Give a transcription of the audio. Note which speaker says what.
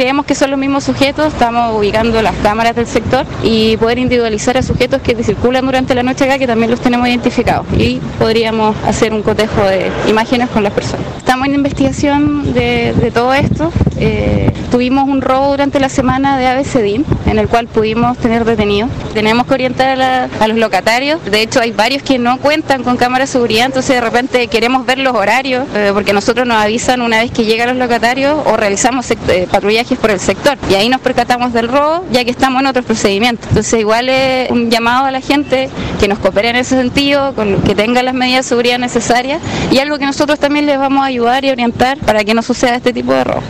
Speaker 1: creemos que son los mismos sujetos, estamos ubicando las cámaras del sector y poder individualizar a sujetos que circulan durante la noche acá, que también los tenemos identificados. Y podríamos hacer un cotejo de imágenes con las personas. Estamos en investigación de, todo esto. Eh, tuvimos un robo durante la semana de ABCDIN, en el cual pudimos tener detenidos. Tenemos que orientar a, los locatarios. De hecho, hay varios que no cuentan con cámara de seguridad, entonces de repente queremos ver los horarios, eh, porque nosotros nos avisan una vez que llegan los locatarios o realizamos eh, patrullajes por el sector. Y ahí nos percatamos del robo, ya que estamos en otros procedimientos. Entonces, igual es un llamado a la gente que nos coopere en ese sentido, que tenga las medidas de seguridad necesarias y algo que nosotros también les vamos a ayudar y orientar para que no suceda este tipo de robo.